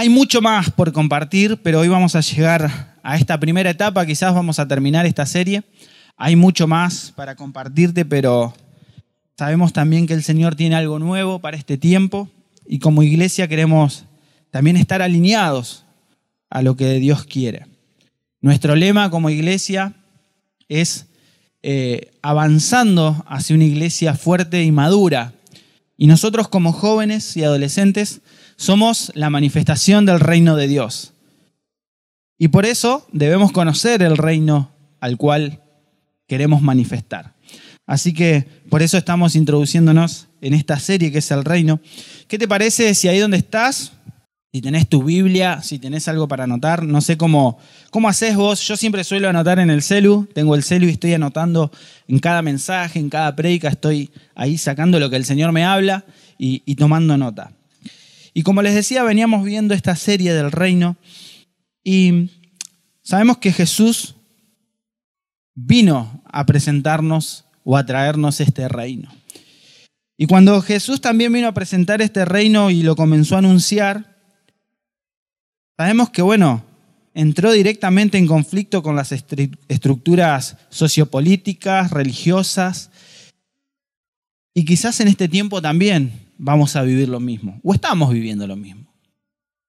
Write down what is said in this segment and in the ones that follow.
Hay mucho más por compartir, pero hoy vamos a llegar a esta primera etapa, quizás vamos a terminar esta serie. Hay mucho más para compartirte, pero sabemos también que el Señor tiene algo nuevo para este tiempo y como iglesia queremos también estar alineados a lo que Dios quiere. Nuestro lema como iglesia es eh, avanzando hacia una iglesia fuerte y madura. Y nosotros como jóvenes y adolescentes somos la manifestación del reino de Dios. Y por eso debemos conocer el reino al cual queremos manifestar. Así que por eso estamos introduciéndonos en esta serie que es el reino. ¿Qué te parece si ahí donde estás si tenés tu Biblia, si tenés algo para anotar, no sé cómo, cómo haces vos. Yo siempre suelo anotar en el celu, tengo el celu y estoy anotando en cada mensaje, en cada predica, estoy ahí sacando lo que el Señor me habla y, y tomando nota. Y como les decía, veníamos viendo esta serie del reino y sabemos que Jesús vino a presentarnos o a traernos este reino. Y cuando Jesús también vino a presentar este reino y lo comenzó a anunciar, Sabemos que, bueno, entró directamente en conflicto con las estructuras sociopolíticas, religiosas, y quizás en este tiempo también vamos a vivir lo mismo, o estamos viviendo lo mismo.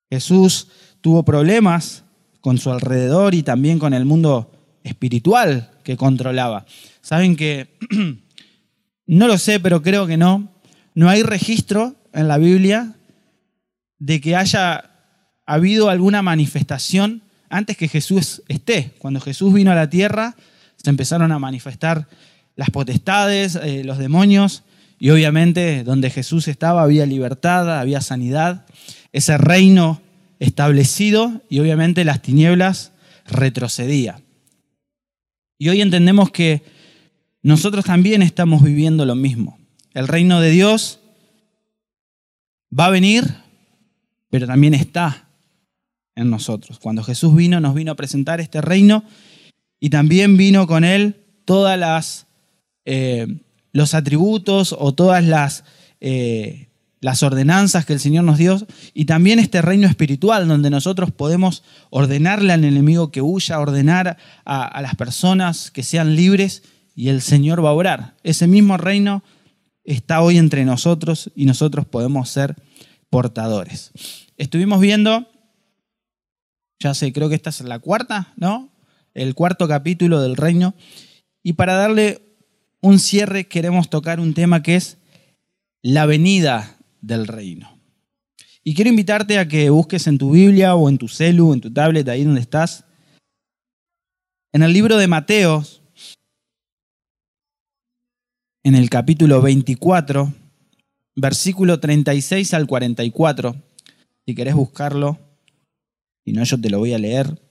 Jesús tuvo problemas con su alrededor y también con el mundo espiritual que controlaba. Saben que, no lo sé, pero creo que no, no hay registro en la Biblia de que haya ha habido alguna manifestación antes que Jesús esté. Cuando Jesús vino a la tierra, se empezaron a manifestar las potestades, eh, los demonios, y obviamente donde Jesús estaba había libertad, había sanidad, ese reino establecido y obviamente las tinieblas retrocedía. Y hoy entendemos que nosotros también estamos viviendo lo mismo. El reino de Dios va a venir, pero también está en nosotros. Cuando Jesús vino, nos vino a presentar este reino y también vino con él todas las eh, los atributos o todas las, eh, las ordenanzas que el Señor nos dio y también este reino espiritual donde nosotros podemos ordenarle al enemigo que huya, ordenar a, a las personas que sean libres y el Señor va a orar. Ese mismo reino está hoy entre nosotros y nosotros podemos ser portadores. Estuvimos viendo ya sé, creo que esta es la cuarta, ¿no? El cuarto capítulo del reino. Y para darle un cierre queremos tocar un tema que es la venida del reino. Y quiero invitarte a que busques en tu Biblia o en tu celu, en tu tablet, ahí donde estás, en el libro de Mateo, en el capítulo 24, versículo 36 al 44, si querés buscarlo. Si no, yo te lo voy a leer.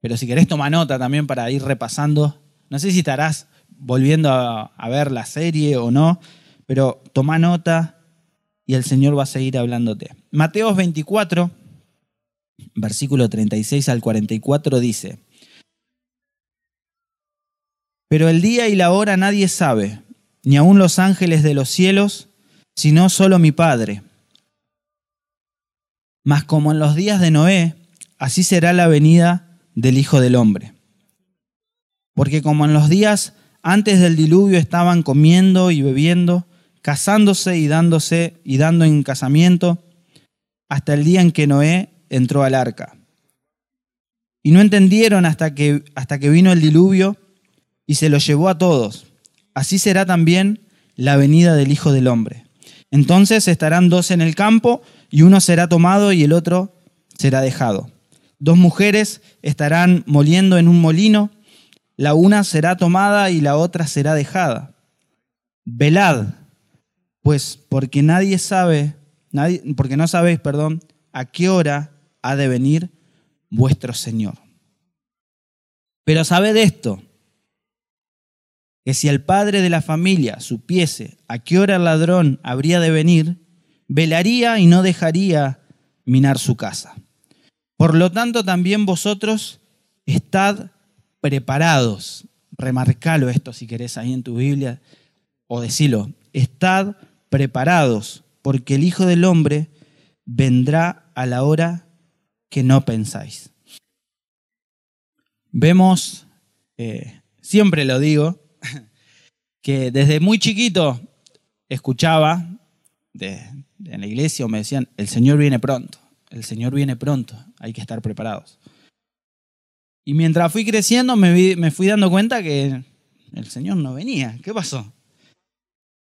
Pero si querés, toma nota también para ir repasando. No sé si estarás volviendo a, ver la serie o no, pero toma nota y el Señor va a seguir hablándote. Mateos 24, versículo 36 al 44 dice, Pero el día y la hora nadie sabe, ni aun los ángeles de los cielos, sino solo mi Padre. Mas como en los días de Noé, así será la venida del Hijo del Hombre. Porque como en los días antes del diluvio estaban comiendo y bebiendo, casándose y dándose y dando en casamiento, hasta el día en que Noé entró al arca. Y no entendieron hasta que, hasta que vino el diluvio y se lo llevó a todos. Así será también la venida del Hijo del Hombre. Entonces estarán dos en el campo y uno será tomado y el otro será dejado. Dos mujeres estarán moliendo en un molino, la una será tomada y la otra será dejada. Velad, pues porque nadie sabe, nadie, porque no sabéis, perdón, a qué hora ha de venir vuestro Señor. Pero sabed esto, que si el padre de la familia supiese a qué hora el ladrón habría de venir, velaría y no dejaría minar su casa. Por lo tanto, también vosotros estad preparados. Remarcalo esto si querés ahí en tu Biblia o decilo. Estad preparados, porque el Hijo del Hombre vendrá a la hora que no pensáis. Vemos, eh, siempre lo digo, que desde muy chiquito escuchaba en la iglesia o me decían, el Señor viene pronto, el Señor viene pronto, hay que estar preparados. Y mientras fui creciendo me, me fui dando cuenta que el Señor no venía. ¿Qué pasó?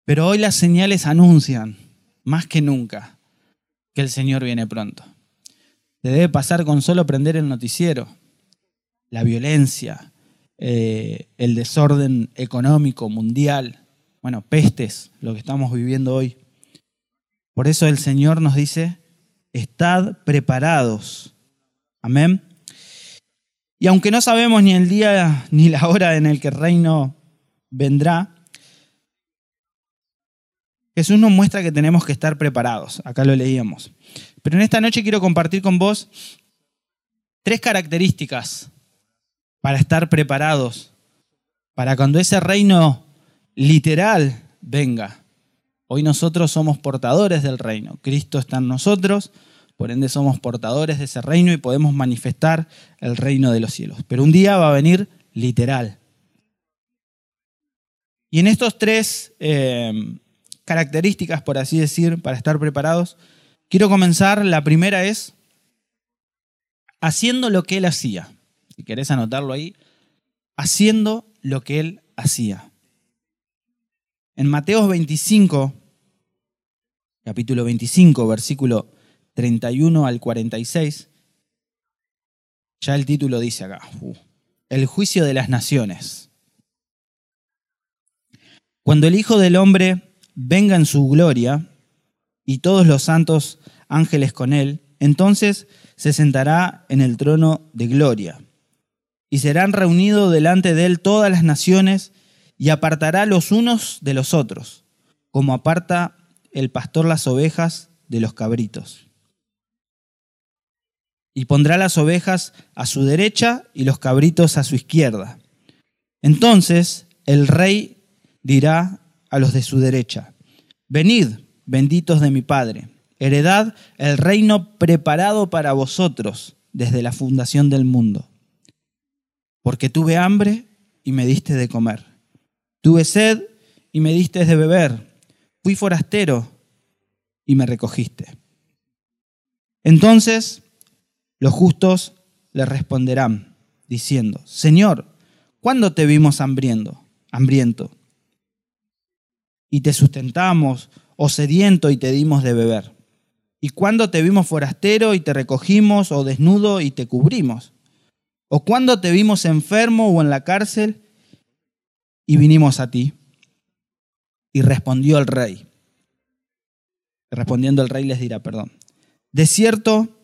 Pero hoy las señales anuncian, más que nunca, que el Señor viene pronto. Te debe pasar con solo prender el noticiero. La violencia, eh, el desorden económico mundial, bueno, pestes, lo que estamos viviendo hoy. Por eso el Señor nos dice, estad preparados. Amén. Y aunque no sabemos ni el día ni la hora en el que el reino vendrá, Jesús nos muestra que tenemos que estar preparados. Acá lo leíamos. Pero en esta noche quiero compartir con vos tres características para estar preparados, para cuando ese reino literal venga. Hoy nosotros somos portadores del reino. Cristo está en nosotros por ende somos portadores de ese reino y podemos manifestar el reino de los cielos. Pero un día va a venir literal. Y en estos tres eh, características, por así decir, para estar preparados, quiero comenzar. La primera es haciendo lo que él hacía. Si querés anotarlo ahí, haciendo lo que él hacía. En Mateo 25, capítulo 25, versículo 31 al 46, ya el título dice acá, el juicio de las naciones. Cuando el Hijo del Hombre venga en su gloria y todos los santos ángeles con él, entonces se sentará en el trono de gloria y serán reunidos delante de él todas las naciones y apartará los unos de los otros, como aparta el pastor las ovejas de los cabritos y pondrá las ovejas a su derecha y los cabritos a su izquierda. Entonces el rey dirá a los de su derecha, venid, benditos de mi Padre, heredad el reino preparado para vosotros desde la fundación del mundo. Porque tuve hambre y me diste de comer, tuve sed y me diste de beber, fui forastero y me recogiste. Entonces los justos le responderán, diciendo, Señor, ¿cuándo te vimos hambriento? hambriento? Y te sustentamos, o sediento y te dimos de beber. ¿Y cuándo te vimos forastero y te recogimos, o desnudo y te cubrimos? ¿O cuándo te vimos enfermo o en la cárcel y vinimos a ti? Y respondió el rey. Respondiendo el rey les dirá, perdón. De cierto,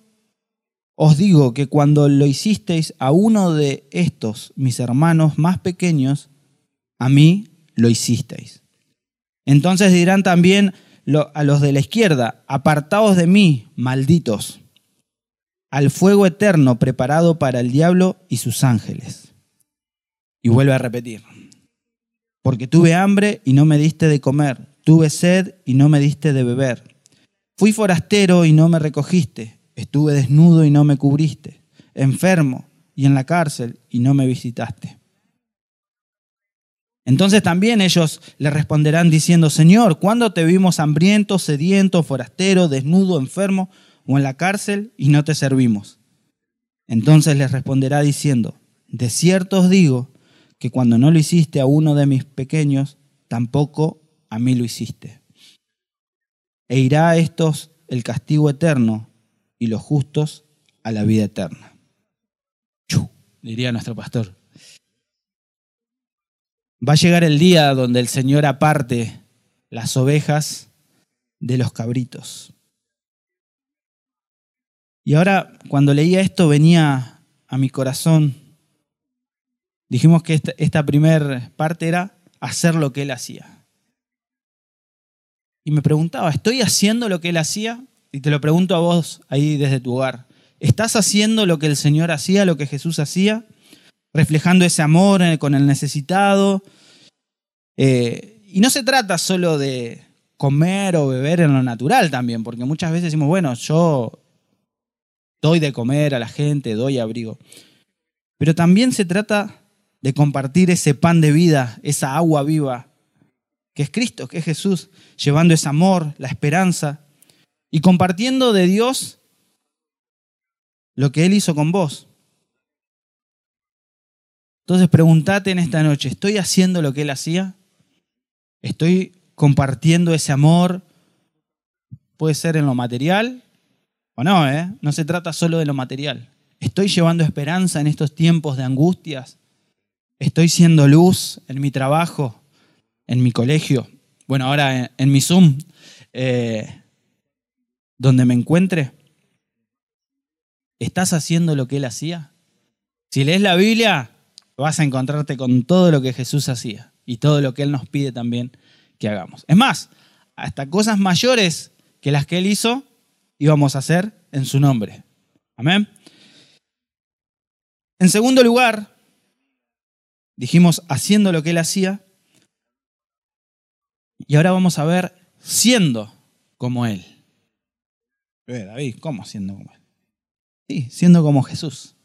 os digo que cuando lo hicisteis a uno de estos, mis hermanos más pequeños, a mí lo hicisteis. Entonces dirán también a los de la izquierda, apartaos de mí, malditos, al fuego eterno preparado para el diablo y sus ángeles. Y vuelve a repetir, porque tuve hambre y no me diste de comer, tuve sed y no me diste de beber, fui forastero y no me recogiste Estuve desnudo y no me cubriste, enfermo y en la cárcel y no me visitaste. Entonces también ellos le responderán diciendo, Señor, ¿cuándo te vimos hambriento, sediento, forastero, desnudo, enfermo o en la cárcel y no te servimos? Entonces les responderá diciendo, de cierto os digo que cuando no lo hiciste a uno de mis pequeños, tampoco a mí lo hiciste. E irá a estos el castigo eterno y los justos a la vida eterna. diría nuestro pastor. Va a llegar el día donde el Señor aparte las ovejas de los cabritos. Y ahora, cuando leía esto, venía a mi corazón. Dijimos que esta, esta primera parte era hacer lo que Él hacía. Y me preguntaba, ¿estoy haciendo lo que Él hacía? Y te lo pregunto a vos ahí desde tu hogar, ¿estás haciendo lo que el Señor hacía, lo que Jesús hacía? Reflejando ese amor con el necesitado. Eh, y no se trata solo de comer o beber en lo natural también, porque muchas veces decimos, bueno, yo doy de comer a la gente, doy abrigo. Pero también se trata de compartir ese pan de vida, esa agua viva, que es Cristo, que es Jesús, llevando ese amor, la esperanza y compartiendo de Dios lo que Él hizo con vos. Entonces pregúntate en esta noche, ¿estoy haciendo lo que Él hacía? ¿Estoy compartiendo ese amor? Puede ser en lo material o no, ¿eh? No se trata solo de lo material. ¿Estoy llevando esperanza en estos tiempos de angustias? ¿Estoy siendo luz en mi trabajo, en mi colegio? Bueno, ahora en, mi Zoom, eh, donde me encuentre. ¿Estás haciendo lo que él hacía? Si lees la Biblia, vas a encontrarte con todo lo que Jesús hacía y todo lo que él nos pide también que hagamos. Es más, hasta cosas mayores que las que él hizo, íbamos a hacer en su nombre. Amén. En segundo lugar, dijimos haciendo lo que él hacía. Y ahora vamos a ver siendo como él. David, ¿cómo siendo como él? Sí, siendo como Jesús.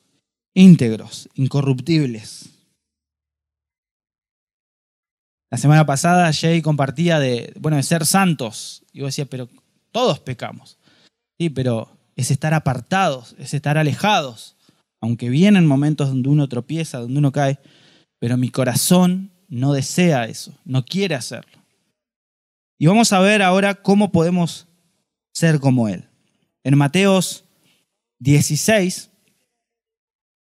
Íntegros, incorruptibles. La semana pasada Jay compartía de, bueno, de ser santos. Y yo decía, pero todos pecamos. Sí, pero es estar apartados, es estar alejados aunque vienen momentos donde uno tropieza, donde uno cae, pero mi corazón no desea eso, no quiere hacerlo. Y vamos a ver ahora cómo podemos ser como Él. En Mateos 16,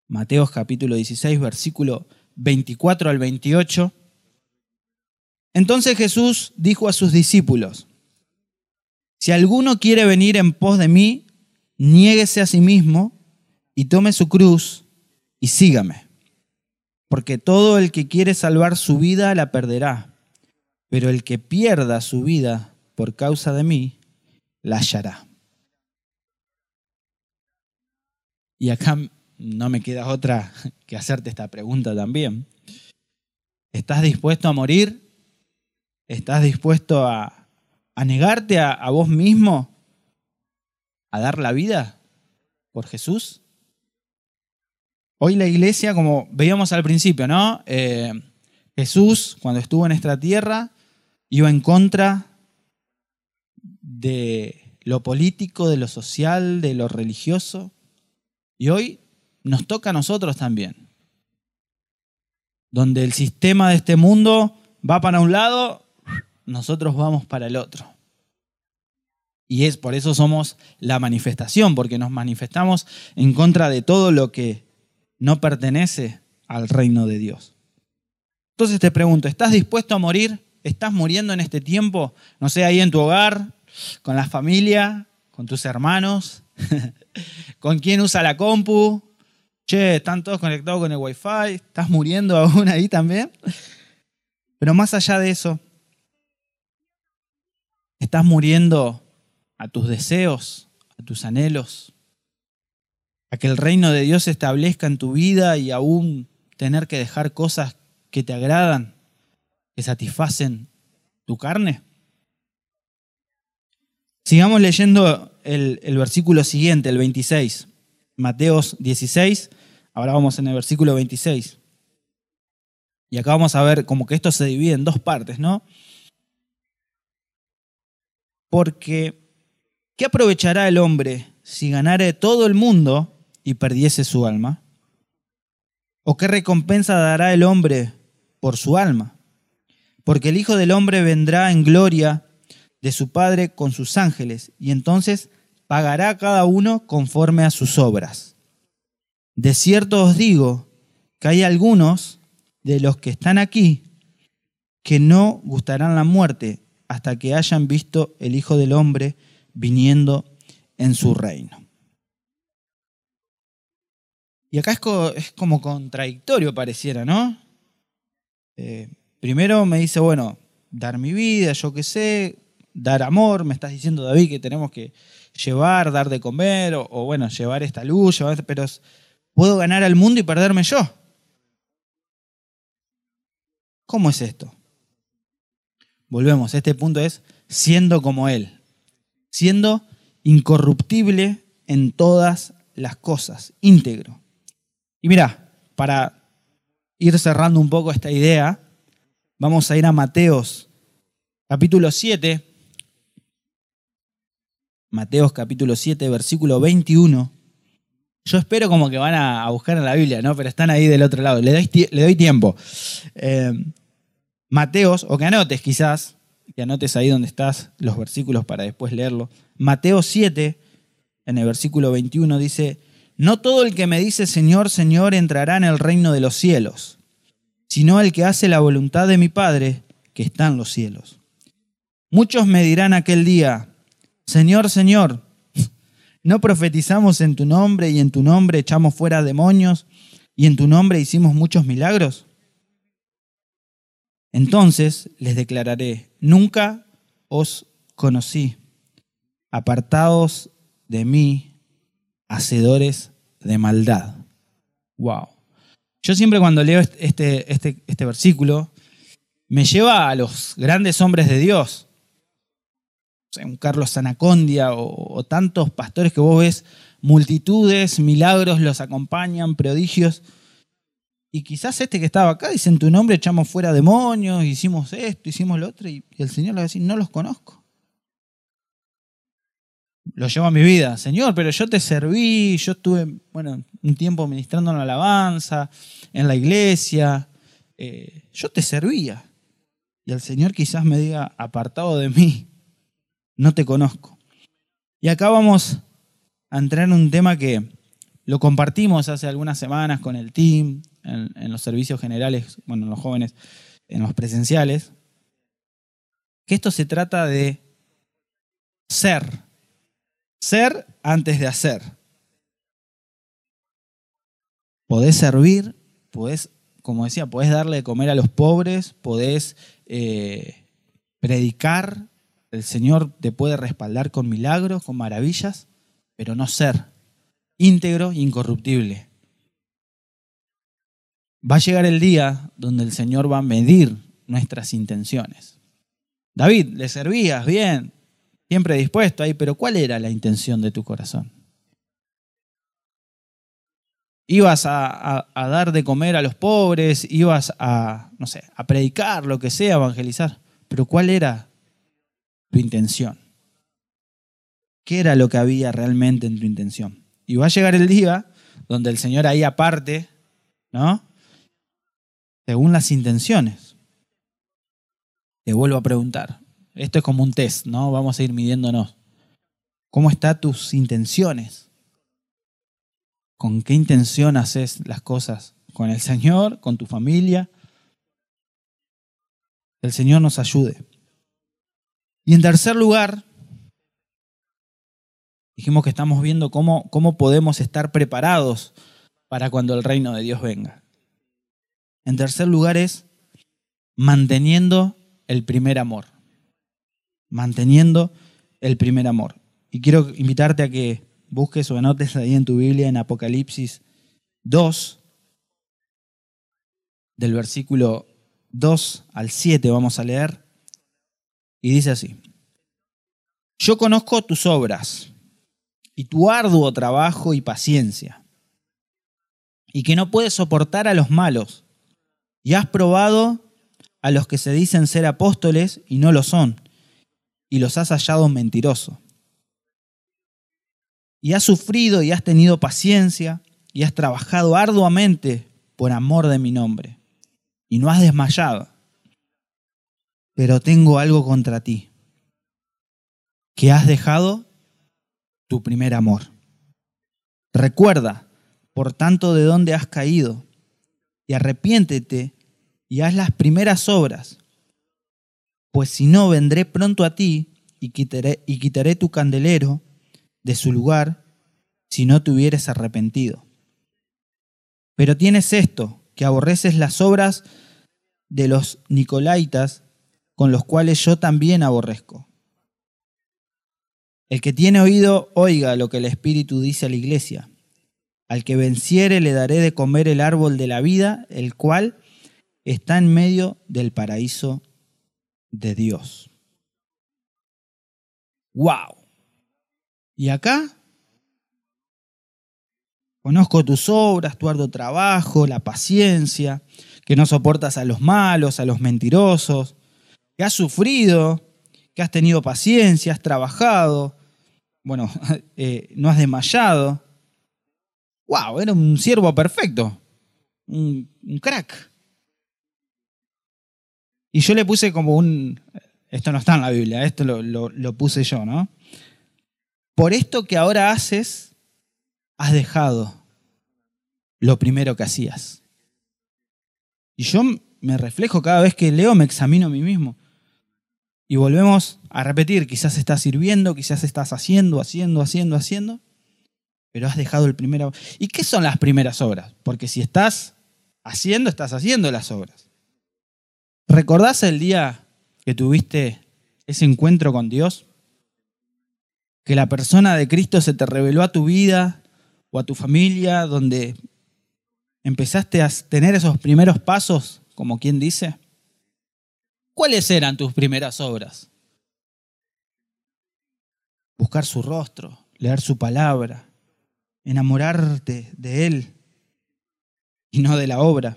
Mateos capítulo 16, versículo 24 al 28, entonces Jesús dijo a sus discípulos, si alguno quiere venir en pos de mí, niéguese a sí mismo y tome su cruz y sígame. Porque todo el que quiere salvar su vida la perderá, pero el que pierda su vida por causa de mí, la hallará. Y acá no me queda otra que hacerte esta pregunta también. ¿Estás dispuesto a morir? ¿Estás dispuesto a, negarte a, vos mismo? ¿A dar la vida por Jesús? Hoy la iglesia, como veíamos al principio, ¿no? Eh, Jesús, cuando estuvo en esta tierra, iba en contra de lo político, de lo social, de lo religioso. Y hoy nos toca a nosotros también. Donde el sistema de este mundo va para un lado, nosotros vamos para el otro. Y es por eso somos la manifestación, porque nos manifestamos en contra de todo lo que no pertenece al reino de Dios. Entonces te pregunto, ¿estás dispuesto a morir? ¿Estás muriendo en este tiempo? No sé, ahí en tu hogar, con la familia, con tus hermanos, con quién usa la compu. Che, están todos conectados con el wifi, estás muriendo aún ahí también. Pero más allá de eso, estás muriendo a tus deseos, a tus anhelos, a que el reino de Dios se establezca en tu vida y aún tener que dejar cosas que te agradan, que satisfacen tu carne? Sigamos leyendo el, versículo siguiente, el 26. Mateos 16, ahora vamos en el versículo 26. Y acá vamos a ver como que esto se divide en dos partes, ¿no? Porque, ¿qué aprovechará el hombre si ganare todo el mundo y perdiese su alma? ¿O qué recompensa dará el hombre por su alma? Porque el Hijo del Hombre vendrá en gloria de su Padre con sus ángeles, y entonces pagará cada uno conforme a sus obras. De cierto os digo que hay algunos de los que están aquí que no gustarán la muerte hasta que hayan visto el Hijo del Hombre viniendo en su reino. Y acá es, como contradictorio pareciera, ¿no? Eh, primero me dice, bueno, dar mi vida, yo qué sé, dar amor, me estás diciendo David que tenemos que llevar, dar de comer, o, bueno, llevar esta luz, pero puedo ganar al mundo y perderme yo. ¿Cómo es esto? Volvemos, este punto es siendo como Él, siendo incorruptible en todas las cosas, íntegro. Y mira, para ir cerrando un poco esta idea, vamos a ir a Mateos capítulo 7. Mateos capítulo 7, versículo 21. Yo espero como que van a buscar en la Biblia, ¿no? Pero están ahí del otro lado. Le doy, tiempo. Eh, Mateos, o que anotes quizás, que anotes ahí donde estás los versículos para después leerlo. Mateo 7, en el versículo 21, dice, No todo el que me dice Señor, Señor entrará en el reino de los cielos, sino el que hace la voluntad de mi Padre que está en los cielos. Muchos me dirán aquel día, Señor, Señor, ¿no profetizamos en tu nombre y en tu nombre echamos fuera demonios y en tu nombre hicimos muchos milagros? Entonces les declararé, nunca os conocí, apartados de mí, hacedores de maldad. Wow. Yo siempre cuando leo este, este, este versículo, me lleva a los grandes hombres de Dios. Un Carlos Sanacondia o, tantos pastores que vos ves, multitudes, milagros los acompañan, prodigios. Y quizás este que estaba acá dice, tu nombre echamos fuera demonios, hicimos esto, hicimos lo otro, y el Señor le va a decir, no los conozco. Lo llevo a mi vida, Señor, pero yo te serví, yo estuve, bueno, un tiempo ministrando en la alabanza, en la iglesia, eh, yo te servía. Y el Señor quizás me diga, apartado de mí, no te conozco. Y acá vamos a entrar en un tema que lo compartimos hace algunas semanas con el team, en, los servicios generales, bueno, en los jóvenes, en los presenciales, que esto se trata de ser, ser antes de hacer. Podés servir, podés, como decía, podés darle de comer a los pobres, podés eh, predicar, el Señor te puede respaldar con milagros, con maravillas, pero no ser íntegro, incorruptible. Va a llegar el día donde el Señor va a medir nuestras intenciones. David, le servías bien, siempre dispuesto ahí, pero ¿cuál era la intención de tu corazón? Ibas a, dar de comer a los pobres, ibas a, no sé, a predicar, lo que sea, evangelizar, pero ¿cuál era tu intención? ¿Qué era lo que había realmente en tu intención? Y va a llegar el día donde el Señor ahí aparte, ¿no? según las intenciones. Te vuelvo a preguntar. Esto es como un test, ¿no? Vamos a ir midiéndonos. ¿Cómo están tus intenciones? ¿Con qué intención haces las cosas? ¿Con el Señor? ¿Con tu familia? El Señor nos ayude. Y en tercer lugar, dijimos que estamos viendo cómo, cómo podemos estar preparados para cuando el reino de Dios venga. En tercer lugar es manteniendo el primer amor. Manteniendo el primer amor. Y quiero invitarte a que busques o anotes ahí en tu Biblia en Apocalipsis 2, del versículo 2 al 7 vamos a leer. Y dice así, yo conozco tus obras y tu arduo trabajo y paciencia, y que no puedes soportar a los malos y has probado a los que se dicen ser apóstoles y no lo son, y los has hallado mentirosos. Y has sufrido y has tenido paciencia y has trabajado arduamente por amor de mi nombre, y no has desmayado. Pero tengo algo contra ti, que has dejado tu primer amor. Recuerda, por tanto, de dónde has caído y arrepiéntete y haz las primeras obras, pues si no vendré pronto a ti y quitaré, y quitaré tu candelero de su lugar si no te hubieres arrepentido. Pero tienes esto, que aborreces las obras de los nicolaitas, con los cuales yo también aborrezco. El que tiene oído, oiga lo que el Espíritu dice a la iglesia. Al que venciere le daré de comer el árbol de la vida, el cual está en medio del paraíso de Dios. ¡Wow! Y acá Conozco tus obras, tu arduo trabajo, la paciencia, que no soportas a los malos, a los mentirosos, que has sufrido, que has tenido paciencia, has trabajado, bueno, eh, no has desmayado. ¡Wow! Era un siervo perfecto, un, crack. Y yo le puse como un... Esto no está en la Biblia, esto lo, lo puse yo, ¿no? Por esto que ahora haces, has dejado lo primero que hacías. Y yo me reflejo cada vez que leo, me examino a mí mismo. Y volvemos a repetir, quizás estás sirviendo, quizás estás haciendo, haciendo, haciendo, haciendo, pero has dejado el primero. ¿Y qué son las primeras obras? Porque si estás haciendo, estás haciendo las obras. ¿Recordás el día que tuviste ese encuentro con Dios? Que la persona de Cristo se te reveló a tu vida o a tu familia, donde empezaste a tener esos primeros pasos, como quien dice. ¿Cuáles eran tus primeras obras? Buscar su rostro, leer su palabra, enamorarte de Él y no de la obra.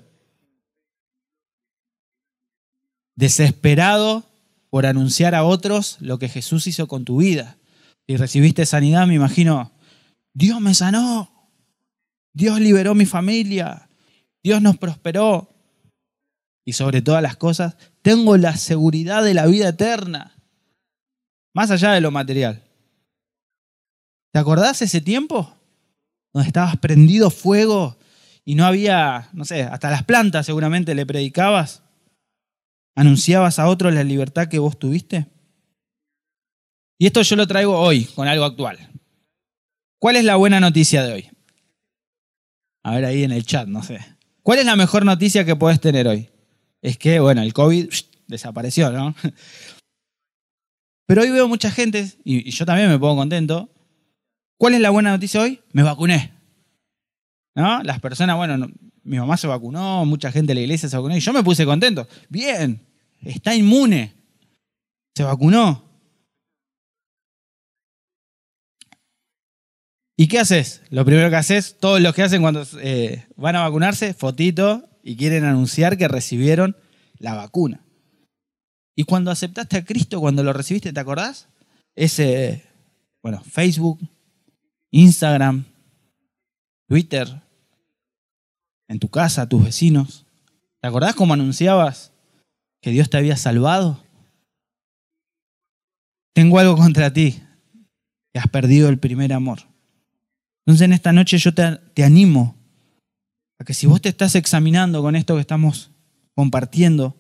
Desesperado por anunciar a otros lo que Jesús hizo con tu vida. Si recibiste sanidad, me imagino, Dios me sanó, Dios liberó mi familia, Dios nos prosperó. Y sobre todas las cosas, tengo la seguridad de la vida eterna, más allá de lo material. ¿Te acordás ese tiempo? Donde estabas prendido fuego y no había, no sé, hasta las plantas seguramente le predicabas. ¿Anunciabas a otros la libertad que vos tuviste? Y esto yo lo traigo hoy, con algo actual. ¿Cuál es la buena noticia de hoy? A ver ahí en el chat, no sé. ¿Cuál es la mejor noticia que puedes tener hoy? Es que, bueno, el COVID desapareció, ¿no? Pero hoy veo mucha gente, y yo también me pongo contento. ¿Cuál es la buena noticia hoy? Me vacuné. ¿No? Las personas, bueno, mi mamá se vacunó, mucha gente de la iglesia se vacunó, y yo me puse contento. Bien, está inmune. Se vacunó. ¿Y qué haces? Lo primero que haces, todos los que hacen cuando eh, van a vacunarse, fotito y quieren anunciar que recibieron la vacuna. Y cuando aceptaste a Cristo, cuando lo recibiste, ¿te acordás? Ese, bueno, Facebook, Instagram, Twitter, en tu casa, tus vecinos. ¿Te acordás cómo anunciabas que Dios te había salvado? Tengo algo contra ti, que has perdido el primer amor. Entonces en esta noche yo te, animo que si vos te estás examinando con esto que estamos compartiendo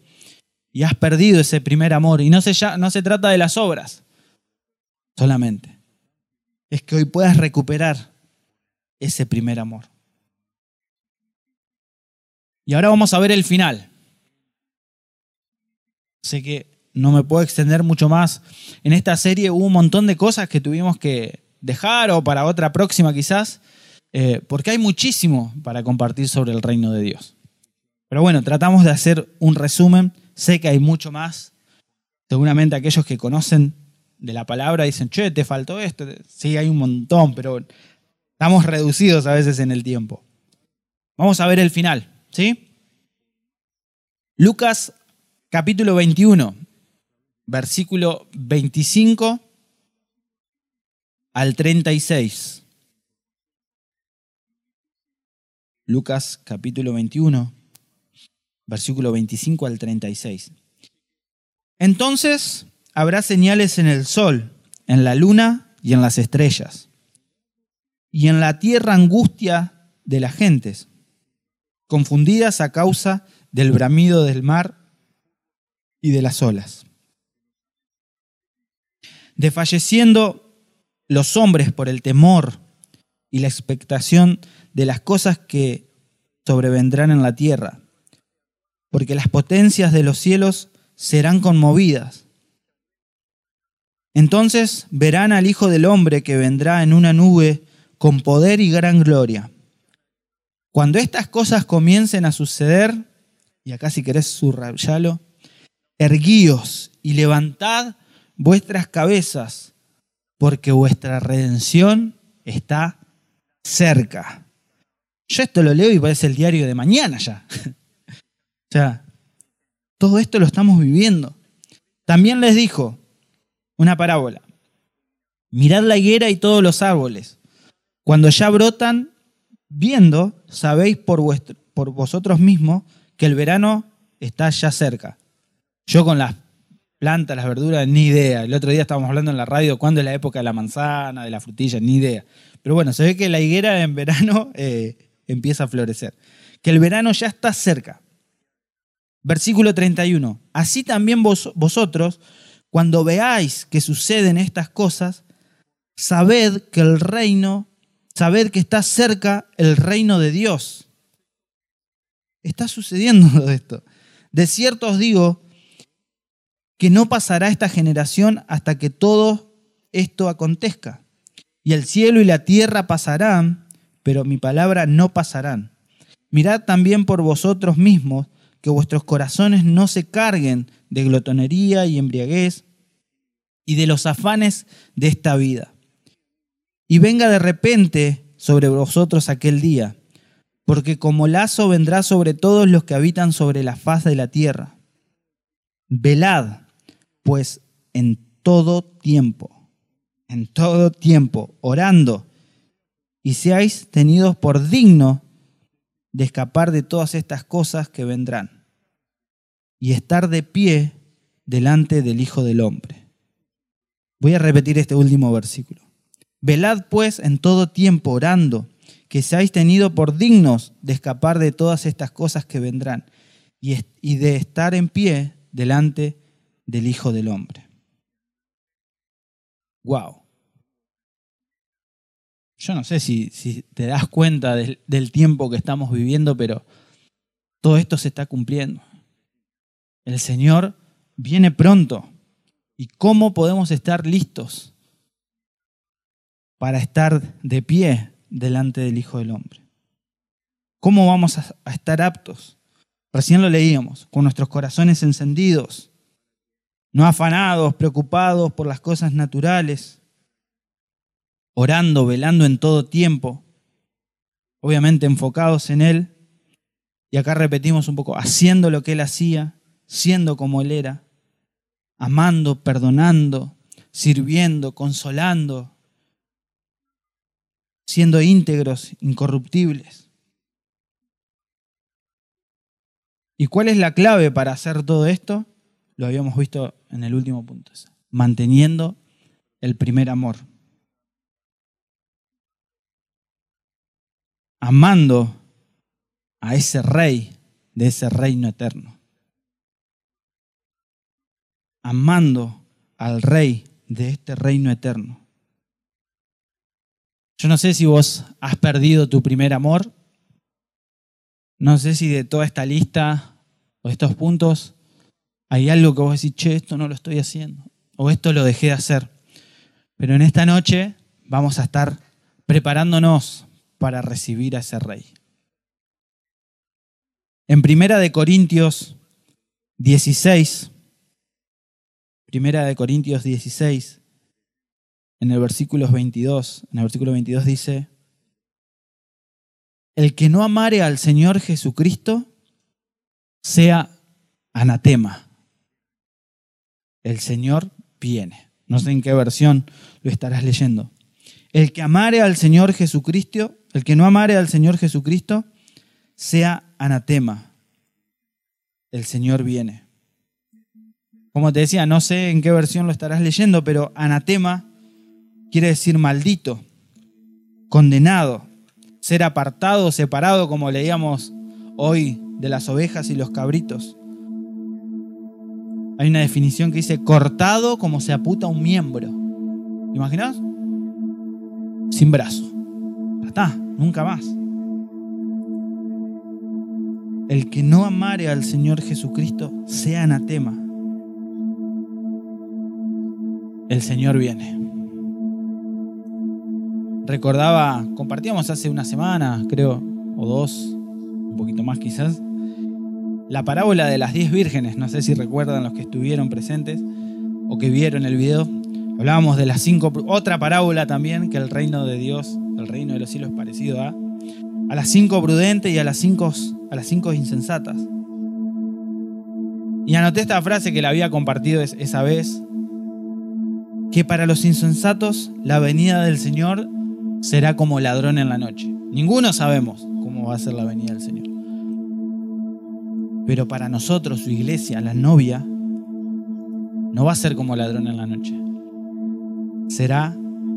y has perdido ese primer amor, y no se, ya, no se trata de las obras solamente, es que hoy puedas recuperar ese primer amor. Y ahora vamos a ver el final. Sé que no me puedo extender mucho más. En esta serie hubo un montón de cosas que tuvimos que, dejar o para otra próxima quizás, eh, porque hay muchísimo para compartir sobre el reino de Dios. Pero bueno, tratamos de hacer un resumen. Sé que hay mucho más. Seguramente aquellos que conocen de la palabra dicen, che, te faltó esto. Sí, hay un montón, pero estamos reducidos a veces en el tiempo. Vamos a ver el final, ¿sí? Lucas capítulo 21, versículo 25 al 36. Lucas capítulo 21, versículo 25 al 36. Entonces habrá señales en el sol, en la luna y en las estrellas, y en la tierra angustia de las gentes, confundidas a causa del bramido del mar y de las olas. Desfalleciendo los hombres por el temor y la expectación de las cosas que sobrevendrán en la tierra, porque las potencias de los cielos serán conmovidas. Entonces verán al Hijo del Hombre que vendrá en una nube con poder y gran gloria. Cuando estas cosas comiencen a suceder, y acá si querés subrayalo, erguíos y levantad vuestras cabezas porque vuestra redención está cerca. Yo esto lo leo y parece el diario de mañana ya. o sea, todo esto lo estamos viviendo. También les dijo una parábola. Mirad la higuera y todos los árboles. Cuando ya brotan, viendo, sabéis por, por vosotros mismos que el verano está ya cerca. Yo con las plantas, las verduras, ni idea. El otro día estábamos hablando en la radio cuándo es la época de la manzana, de la frutilla, ni idea. Pero bueno, se ve que la higuera en verano eh, empieza a florecer. Que el verano ya está cerca. Versículo 31. Así también vosotros, cuando veáis que suceden estas cosas, sabed que el reino, sabed que está cerca el reino de Dios. Está sucediendo esto. De cierto os digo que no pasará esta generación hasta que todo esto acontezca. Y el cielo y la tierra pasarán, pero mi palabra no pasarán. Mirad también por vosotros mismos que vuestros corazones no se carguen de glotonería y embriaguez y de los afanes de esta vida. Y venga de repente sobre vosotros aquel día, porque como lazo vendrá sobre todos los que habitan sobre la faz de la tierra. Velad, pues en todo tiempo, en todo tiempo, orando, y seáis tenidos por dignos de escapar de todas estas cosas que vendrán y estar de pie delante del Hijo del Hombre. Voy a repetir este último versículo. Velad pues en todo tiempo orando, que seáis tenidos por dignos de escapar de todas estas cosas que vendrán y de estar en pie delante del Hijo del Hombre. Wow. Yo no sé si, te das cuenta del, del tiempo que estamos viviendo, pero todo esto se está cumpliendo. El Señor viene pronto. ¿Y cómo podemos estar listos para estar de pie delante del Hijo del Hombre? ¿Cómo vamos a, estar aptos? Recién lo leíamos, con nuestros corazones encendidos, no afanados, preocupados por las cosas naturales, orando, velando en todo tiempo, obviamente enfocados en Él. Y acá repetimos un poco, haciendo lo que Él hacía, siendo como Él era, amando, perdonando, sirviendo, consolando, siendo íntegros, incorruptibles. ¿Y cuál es la clave para hacer todo esto? Lo habíamos visto en el último punto, manteniendo el primer amor. Amando a ese rey de ese reino eterno. Amando al rey de este reino eterno. Yo no sé si vos has perdido tu primer amor. No sé si de toda esta lista o estos puntos hay algo que vos decís, che, esto no lo estoy haciendo, o esto lo dejé de hacer. Pero en esta noche vamos a estar preparándonos para recibir a ese rey. En Primera de Corintios 16, Primera de Corintios 16, en el versículo 22, en el versículo 22 dice, el que no amare al Señor Jesucristo sea anatema el Señor viene. No sé en qué versión lo estarás leyendo. El que amare al Señor Jesucristo, el que no amare al Señor Jesucristo, sea anatema. El Señor viene. Como te decía, no sé en qué versión lo estarás leyendo, pero anatema quiere decir maldito, condenado, ser apartado, separado, como leíamos hoy de las ovejas y los cabritos. Hay una definición que dice cortado como se aputa un miembro. ¿Te imaginas? Sin brazo. Nunca más. El que no amare al Señor Jesucristo sea anatema. El Señor viene. Recordaba, compartíamos hace una semana, creo, o dos, un poquito más quizás, la parábola de las diez vírgenes, no sé si recuerdan los que estuvieron presentes o que vieron el video. Hablábamos de las cinco, otra parábola también, que el reino de Dios, el reino de los cielos es parecido a, a las cinco prudentes y a las cinco, a las cinco insensatas. Y anoté esta frase que la había compartido esa vez, que para los insensatos la venida del Señor será como ladrón en la noche. Ninguno sabemos cómo va a ser la venida del Señor. Pero para nosotros, su iglesia, la novia, no va a ser como ladrón en la noche. Será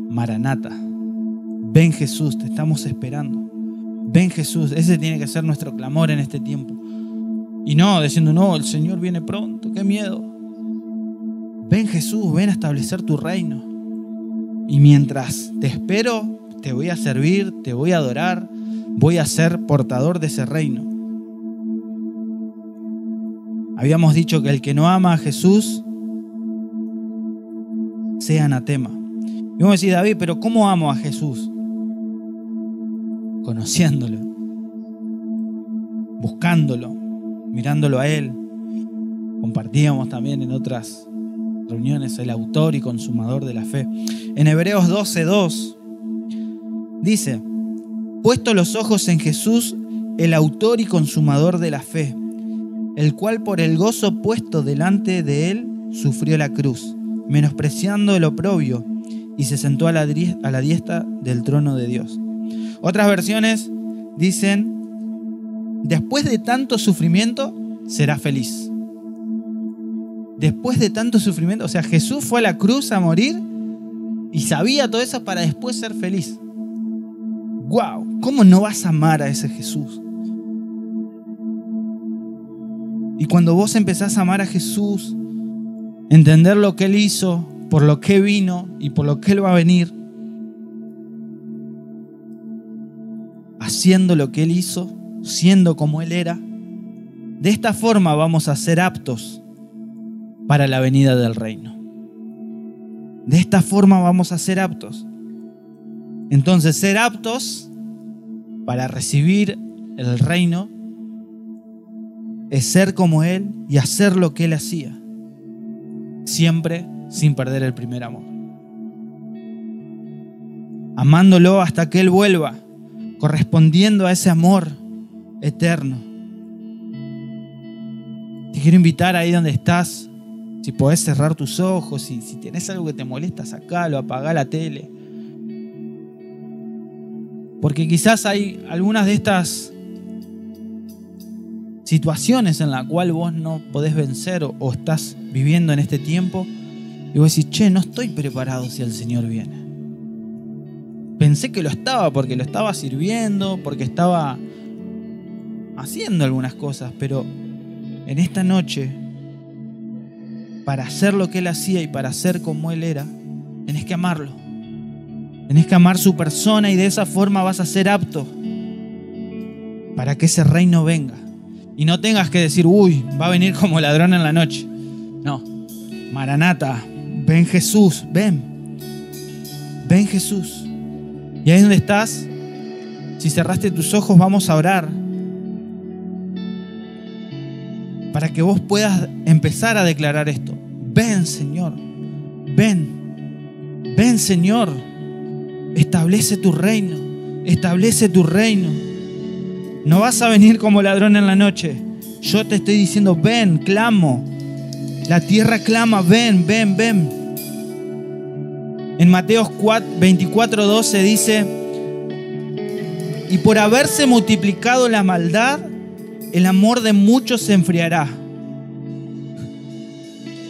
Maranata. Ven Jesús, te estamos esperando. Ven Jesús, ese tiene que ser nuestro clamor en este tiempo. Y no diciendo, no, el Señor viene pronto, qué miedo. Ven Jesús, ven a establecer tu reino. Y mientras te espero, te voy a servir, te voy a adorar, voy a ser portador de ese reino. Habíamos dicho que el que no ama a Jesús sea anatema. Y vamos a decir, David, pero ¿cómo amo a Jesús? Conociéndolo, buscándolo, mirándolo a Él. Compartíamos también en otras reuniones el autor y consumador de la fe. En Hebreos 12:2 dice, puesto los ojos en Jesús, el autor y consumador de la fe, el cual por el gozo puesto delante de él sufrió la cruz, menospreciando el oprobio, y se sentó a la, diestra del trono de Dios. Otras versiones dicen, después de tanto sufrimiento, será feliz. Después de tanto sufrimiento, o sea, Jesús fue a la cruz a morir y sabía todo eso para después ser feliz. ¡Wow! ¿Cómo no vas a amar a ese Jesús? Y cuando vos empezás a amar a Jesús, entender lo que Él hizo, por lo que vino y por lo que Él va a venir, haciendo lo que Él hizo, siendo como Él era, de esta forma vamos a ser aptos para la venida del reino. De esta forma vamos a ser aptos. Entonces, ser aptos para recibir el reino es ser como Él y hacer lo que Él hacía, siempre sin perder el primer amor. Amándolo hasta que Él vuelva, correspondiendo a ese amor eterno. Te quiero invitar ahí donde estás, si podés cerrar tus ojos, y si tienes algo que te molesta, sacalo, apagá la tele. Porque quizás hay algunas de estas situaciones en las cuales vos no podés vencer o, estás viviendo en este tiempo y vos decís, che, no estoy preparado si el Señor viene. Pensé que lo estaba porque lo estaba sirviendo, porque estaba haciendo algunas cosas, pero en esta noche, para hacer lo que Él hacía y para ser como Él era, tenés que amarlo. Tenés que amar su persona y de esa forma vas a ser apto para que ese reino venga. Y no tengas que decir, uy, va a venir como ladrón en la noche. No. Maranata, ven Jesús, ven. Ven Jesús. Y ahí donde estás, si cerraste tus ojos, vamos a orar. Para que vos puedas empezar a declarar esto. Ven, Señor. Ven. Ven, Señor. Establece tu reino. Establece tu reino. No vas a venir como ladrón en la noche. Yo te estoy diciendo, ven, clamo. La tierra clama, ven, ven, ven. En Mateos 24, 12 dice, y por haberse multiplicado la maldad, el amor de muchos se enfriará.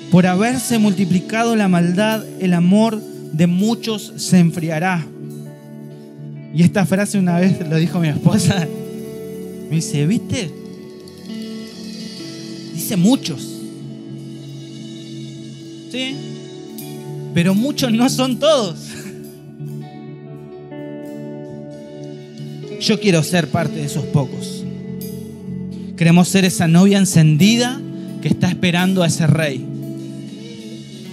Por haberse multiplicado la maldad, el amor de muchos se enfriará. Y esta frase una vez lo dijo mi esposa. Me dice, ¿viste? Dice muchos. Pero muchos no son todos. Yo quiero ser parte de esos pocos. Queremos ser esa novia encendida que está esperando a ese rey.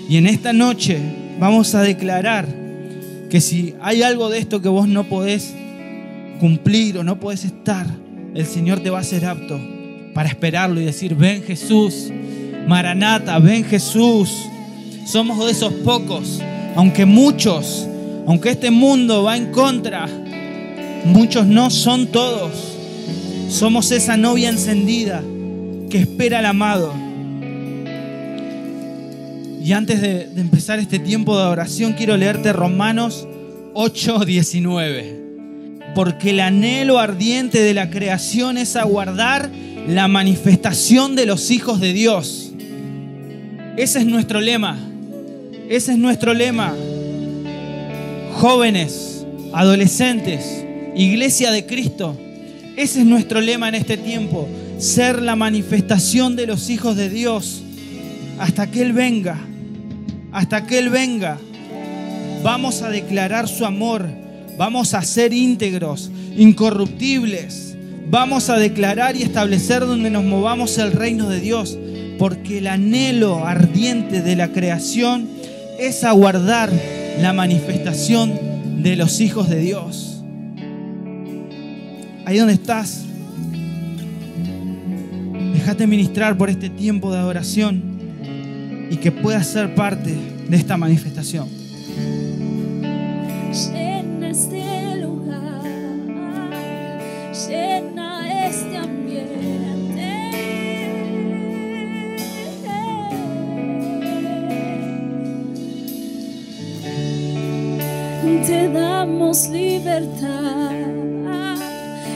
Y en esta noche vamos a declarar que si hay algo de esto que vos no podés cumplir o no podés estar, el Señor te va a ser apto para esperarlo y decir, ven Jesús, Maranata, ven Jesús. Somos de esos pocos, aunque muchos, aunque este mundo va en contra, Muchos no son todos. Somos esa novia encendida que espera al amado. Y antes de, empezar este tiempo de oración, quiero leerte Romanos 8, 19 porque el anhelo ardiente de la creación es aguardar la manifestación de los hijos de Dios. Ese es nuestro lema. Ese es nuestro lema. Jóvenes, adolescentes, iglesia de Cristo. Ese es nuestro lema en este tiempo. Ser la manifestación de los hijos de Dios hasta que Él venga. Hasta que Él venga. Vamos a declarar su amor Vamos a ser íntegros, incorruptibles. Vamos a declarar y establecer donde nos movamos el reino de Dios. Porque el anhelo ardiente de la creación es aguardar la manifestación de los hijos de Dios. Ahí donde estás, déjate ministrar por este tiempo de adoración y que puedas ser parte de esta manifestación. Te damos libertad,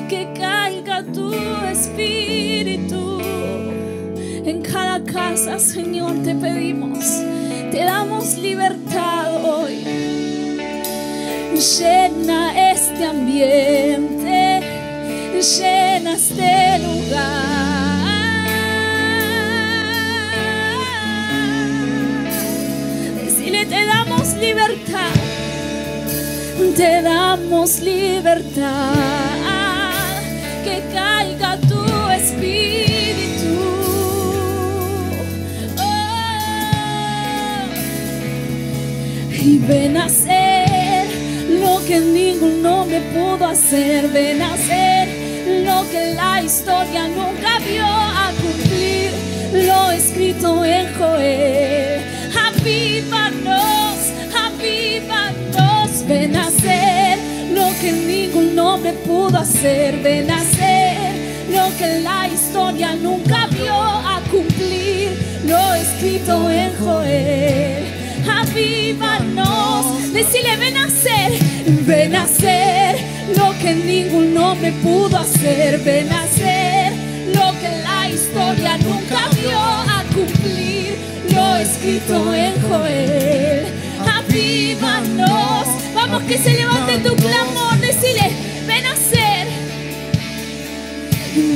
que caiga tu espíritu en cada casa, Señor, te pedimos, te damos libertad hoy. Llena este ambiente, llena este lugar. Te damos libertad te damos libertad, que caiga tu espíritu. Oh. y ven a hacer lo que ninguno me pudo hacer, ven a hacer lo que la historia nunca vio a cumplir, lo escrito en Joel. Avívanos, hombre pudo hacer, de nacer lo que la historia nunca vio a cumplir, lo escrito en Joel. Avívanos, decirle ven a hacer, ven a hacer lo que ningún hombre pudo hacer, ven a hacer lo que la historia nunca vio a cumplir, lo escrito en Joel. Avívanos Vamos que se levante tu clamor, ven a ser,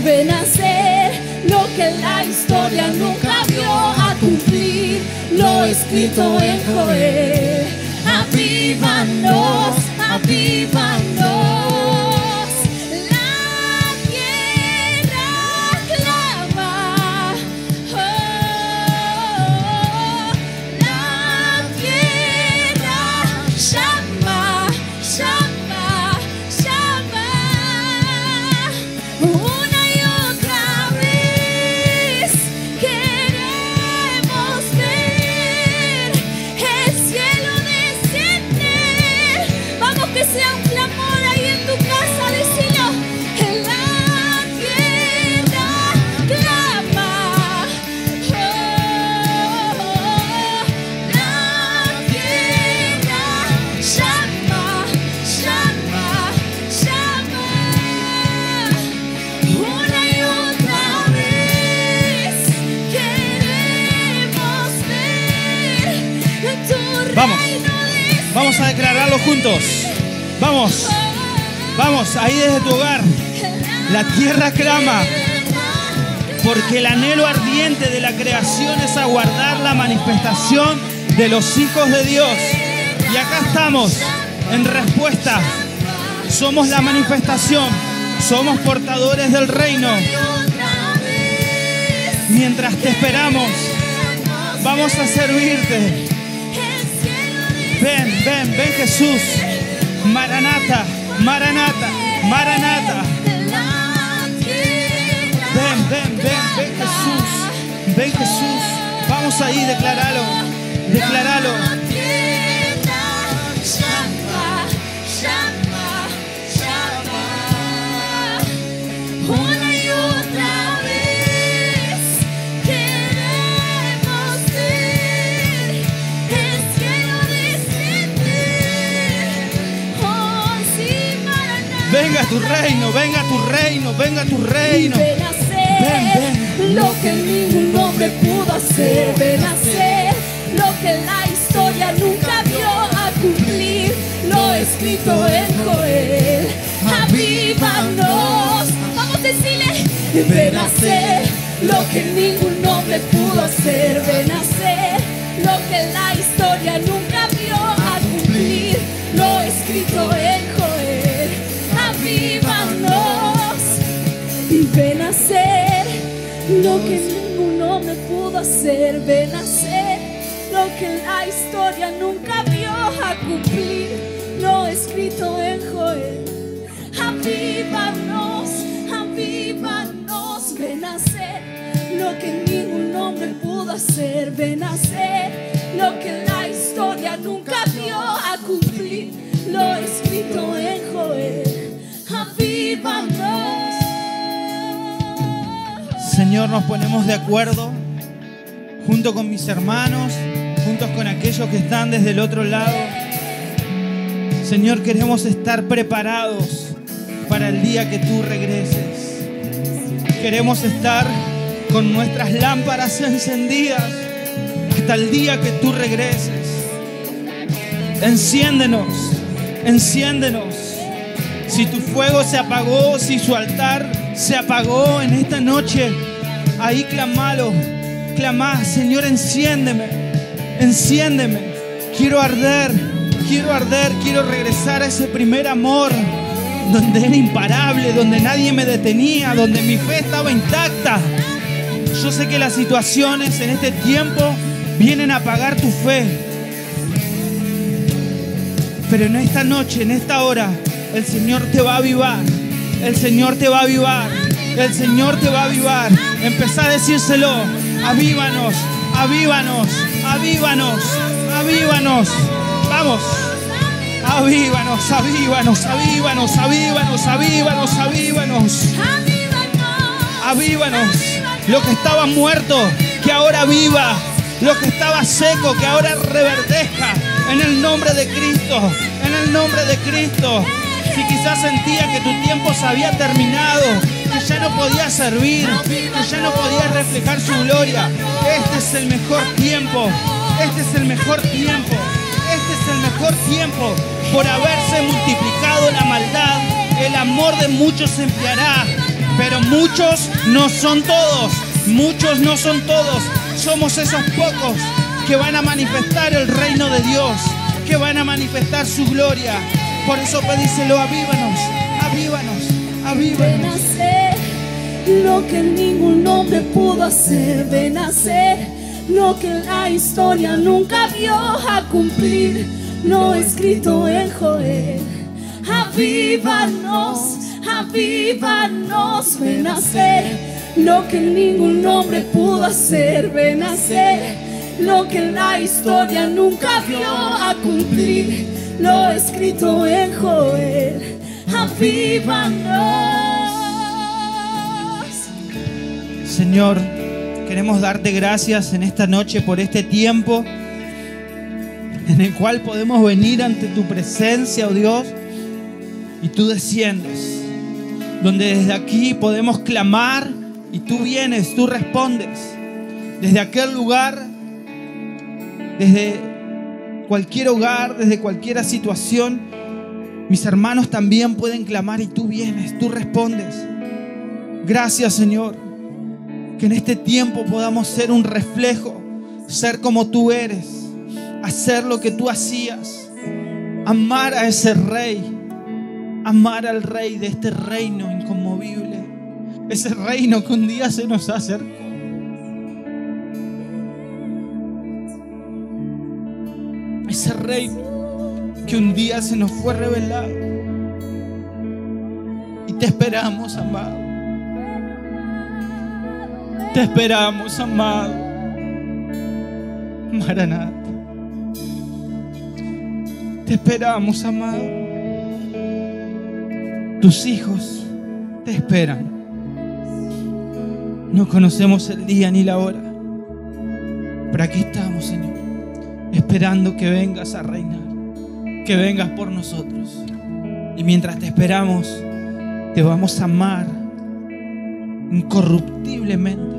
ven a ser lo que la historia nunca vio a cumplir, lo escrito en Joel. Avívanos, avívanos. Vamos, vamos, ahí desde tu hogar. La tierra clama, porque el anhelo ardiente de la creación es aguardar la manifestación de los hijos de Dios. Y acá estamos, en respuesta. Somos la manifestación, somos portadores del reino. Mientras te esperamos, vamos a servirte. Ven, ven, ven Jesús. Maranata, Maranata, Maranata. Ven, ven, ven, ven Jesús, ven Jesús. Vamos ahí, declaralo, declaralo. Tu reino, venga tu reino, venga tu reino. Ven a hacer Ven, lo que ningún hombre pudo hacer. Ven a hacer lo que la historia nunca vio a cumplir. Lo escrito en Joel. Avívanos. Vamos a decirle. Ven a hacer lo que ningún hombre pudo hacer. Ven a hacer lo que la historia nunca vio a cumplir. Lo escrito en lo que ningún hombre pudo hacer. Ven a hacer lo que la historia nunca vio a cumplir. Lo escrito en Joel. Avívanos, avívanos. Ven a hacer lo que ningún hombre pudo hacer. Ven a hacer lo que la historia nunca vio a cumplir. Lo escrito en Joel. Avívanos. Señor, nos ponemos de acuerdo junto con mis hermanos, juntos con aquellos que están desde el otro lado. Señor, queremos estar preparados para el día que tú regreses. Queremos estar con nuestras lámparas encendidas hasta el día que tú regreses. Enciéndenos, enciéndenos. Si tu fuego se apagó, si su altar se apagó en esta noche, ahí clamalo, clamá, Señor, enciéndeme, enciéndeme. Quiero arder, quiero arder, quiero regresar a ese primer amor donde era imparable, donde nadie me detenía, donde mi fe estaba intacta. Yo sé que las situaciones en este tiempo vienen a apagar tu fe. Pero en esta noche, en esta hora, el Señor te va a avivar. El Señor te va a avivar. El Señor te va a avivar. Empezá a decírselo. Avívanos, avívanos, avívanos, avívanos. Vamos. Avívanos, avívanos, avívanos, avívanos, avívanos, avívanos. Avívanos. Lo que estaba muerto, que ahora viva. Lo que estaba seco, que ahora reverdezca. En el nombre de Cristo. En el nombre de Cristo. Si quizás sentía que tu tiempo se había terminado, que ya no podía servir, que ya no podía reflejar su gloria, este es el mejor tiempo. Este es el mejor tiempo. Este es el mejor tiempo por haberse multiplicado la maldad. El amor de muchos se enfriará, pero muchos no son todos. Muchos no son todos. Somos esos pocos que van a manifestar el reino de Dios, que van a manifestar su gloria. Por eso pedíselo, avívanos, avívanos, Ven a avívanos. hacer lo que ningún hombre pudo hacer. Ven a hacer lo que la historia nunca vio a cumplir. Lo escrito en Joel. Avívanos, avívanos. Ven a hacer lo que ningún hombre pudo hacer. Ven a hacer lo que la historia nunca vio a cumplir. Lo escrito en Joel. Avívanos. Señor, queremos darte gracias en esta noche por este tiempo en el cual podemos venir ante tu presencia, oh Dios, y tú desciendes. Donde desde aquí podemos clamar y tú vienes, tú respondes. Desde aquel lugar, desde cualquier hogar, desde cualquier situación, mis hermanos también pueden clamar y tú vienes, tú respondes. Gracias Señor, que en este tiempo podamos ser un reflejo, ser como tú eres, hacer lo que tú hacías, amar a ese rey, amar al rey de este reino inconmovible, ese reino que un día se nos acercó. Ese reino que un día se nos fue revelado. Y te esperamos, amado. Te esperamos, amado. Maranata. Te esperamos, amado. Tus hijos te esperan. No conocemos el día ni la hora. Pero aquí estamos, Señor, esperando que vengas a reinar, que vengas por nosotros. Y mientras te esperamos, te vamos a amar incorruptiblemente.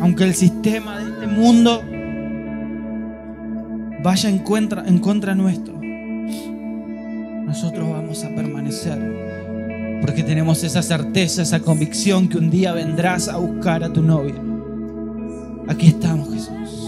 Aunque el sistema de este mundo vaya en contra, en contra nuestro, nosotros vamos a permanecer. Porque tenemos esa certeza, esa convicción que un día vendrás a buscar a tu novia. Aquí estamos, Jesús.